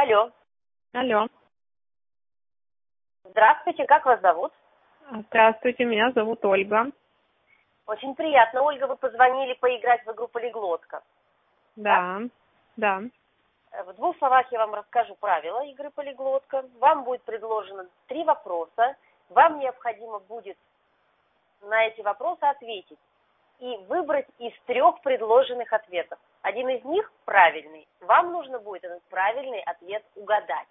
Алло. Алло. Здравствуйте, как вас зовут? Здравствуйте, меня зовут Ольга. Очень приятно, Ольга, вы позвонили поиграть в игру «Полиглотка». Да, да. Э, В двух словах я вам расскажу правила игры «Полиглотка». Вам будет предложено три вопроса. Вам необходимо будет на эти вопросы ответить и выбрать из трех предложенных ответов. Один из них правильный. Вам нужно будет этот правильный ответ угадать.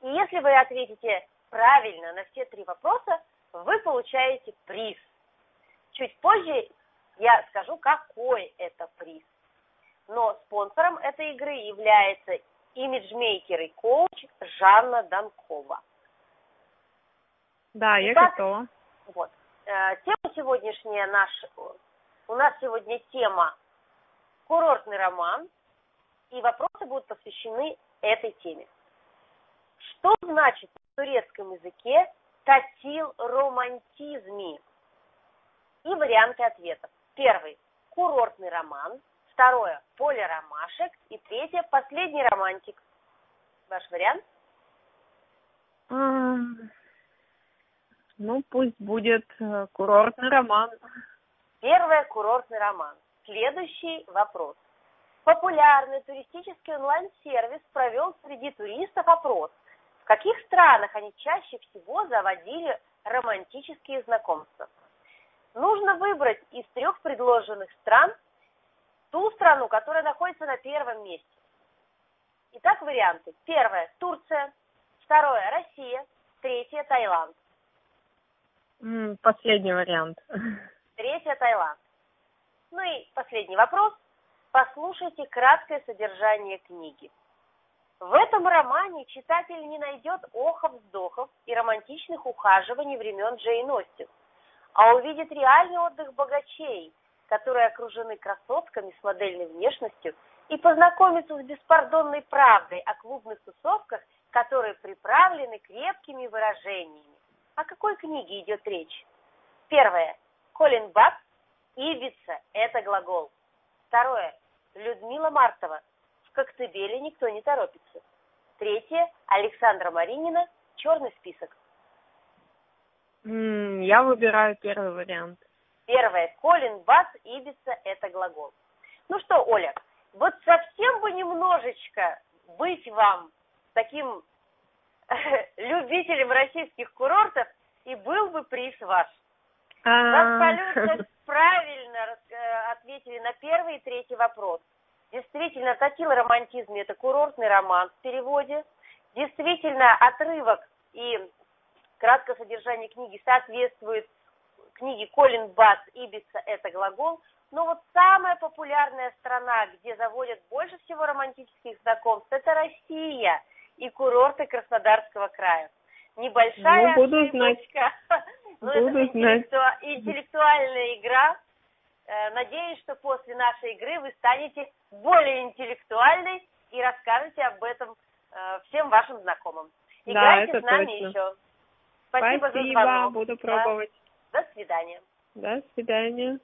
И если вы ответите правильно на все три вопроса, вы получаете приз. Чуть позже я скажу, какой это приз. Но спонсором этой игры является имиджмейкер и коуч Жанна Данкова. Да, я Итак, готова. Вот. Э, Тема сегодняшняя наш, у нас сегодня тема курортный роман, и вопросы будут посвящены этой теме. Что значит в турецком языке татил романтизми? И варианты ответов. Первый – курортный роман. Второе – поле ромашек. И третье – последний романтик. Ваш вариант? Ну, пусть будет э, курортный роман. Первое – курортный роман. Следующий вопрос. Популярный туристический онлайн-сервис провел среди туристов опрос. В каких странах они чаще всего заводили романтические знакомства? Нужно выбрать из трех предложенных стран ту страну, которая находится на первом месте. Итак, варианты. Первое – Турция. Второе – Россия. Третье – Таиланд. Последний вариант. Третье – Таиланд. Ну и последний вопрос. Послушайте краткое содержание книги. В этом романе читатель не найдет охов-вздохов и романтичных ухаживаний времен Джейн Остин, а увидит реальный отдых богачей, которые окружены красотками с модельной внешностью и познакомится с беспардонной правдой о клубных тусовках, которые приправлены крепкими выражениями. О какой книге идет речь? Первое. Колин Бак Ибица – это глагол. Второе. Людмила Мартова. В Коктебеле никто не торопится. Третье. Александра Маринина. Черный список. Я выбираю первый вариант. Первое. Колин Бас Ибица – это глагол. Ну что, Оля, вот совсем бы немножечко быть вам таким любителем российских курортов, и был бы приз ваш. Абсолютно ответили на первый и третий вопрос. Действительно, «Татил романтизм» – это курортный роман в переводе. Действительно, отрывок и краткое содержание книги соответствует книге Колин Бас «Ибица» – это глагол. Но вот самая популярная страна, где заводят больше всего романтических знакомств – это Россия и курорты Краснодарского края. Небольшая Ну, буду знать. ошибочка. Но это Буду знать. интеллектуа- интеллектуальная игра. Э, Надеюсь, что после нашей игры вы станете более интеллектуальной и расскажете об этом э, всем вашим знакомым. Да, Играйте это с нами точно. еще. Спасибо, за Спасибо, звонок. буду Да. пробовать. До свидания. До свидания.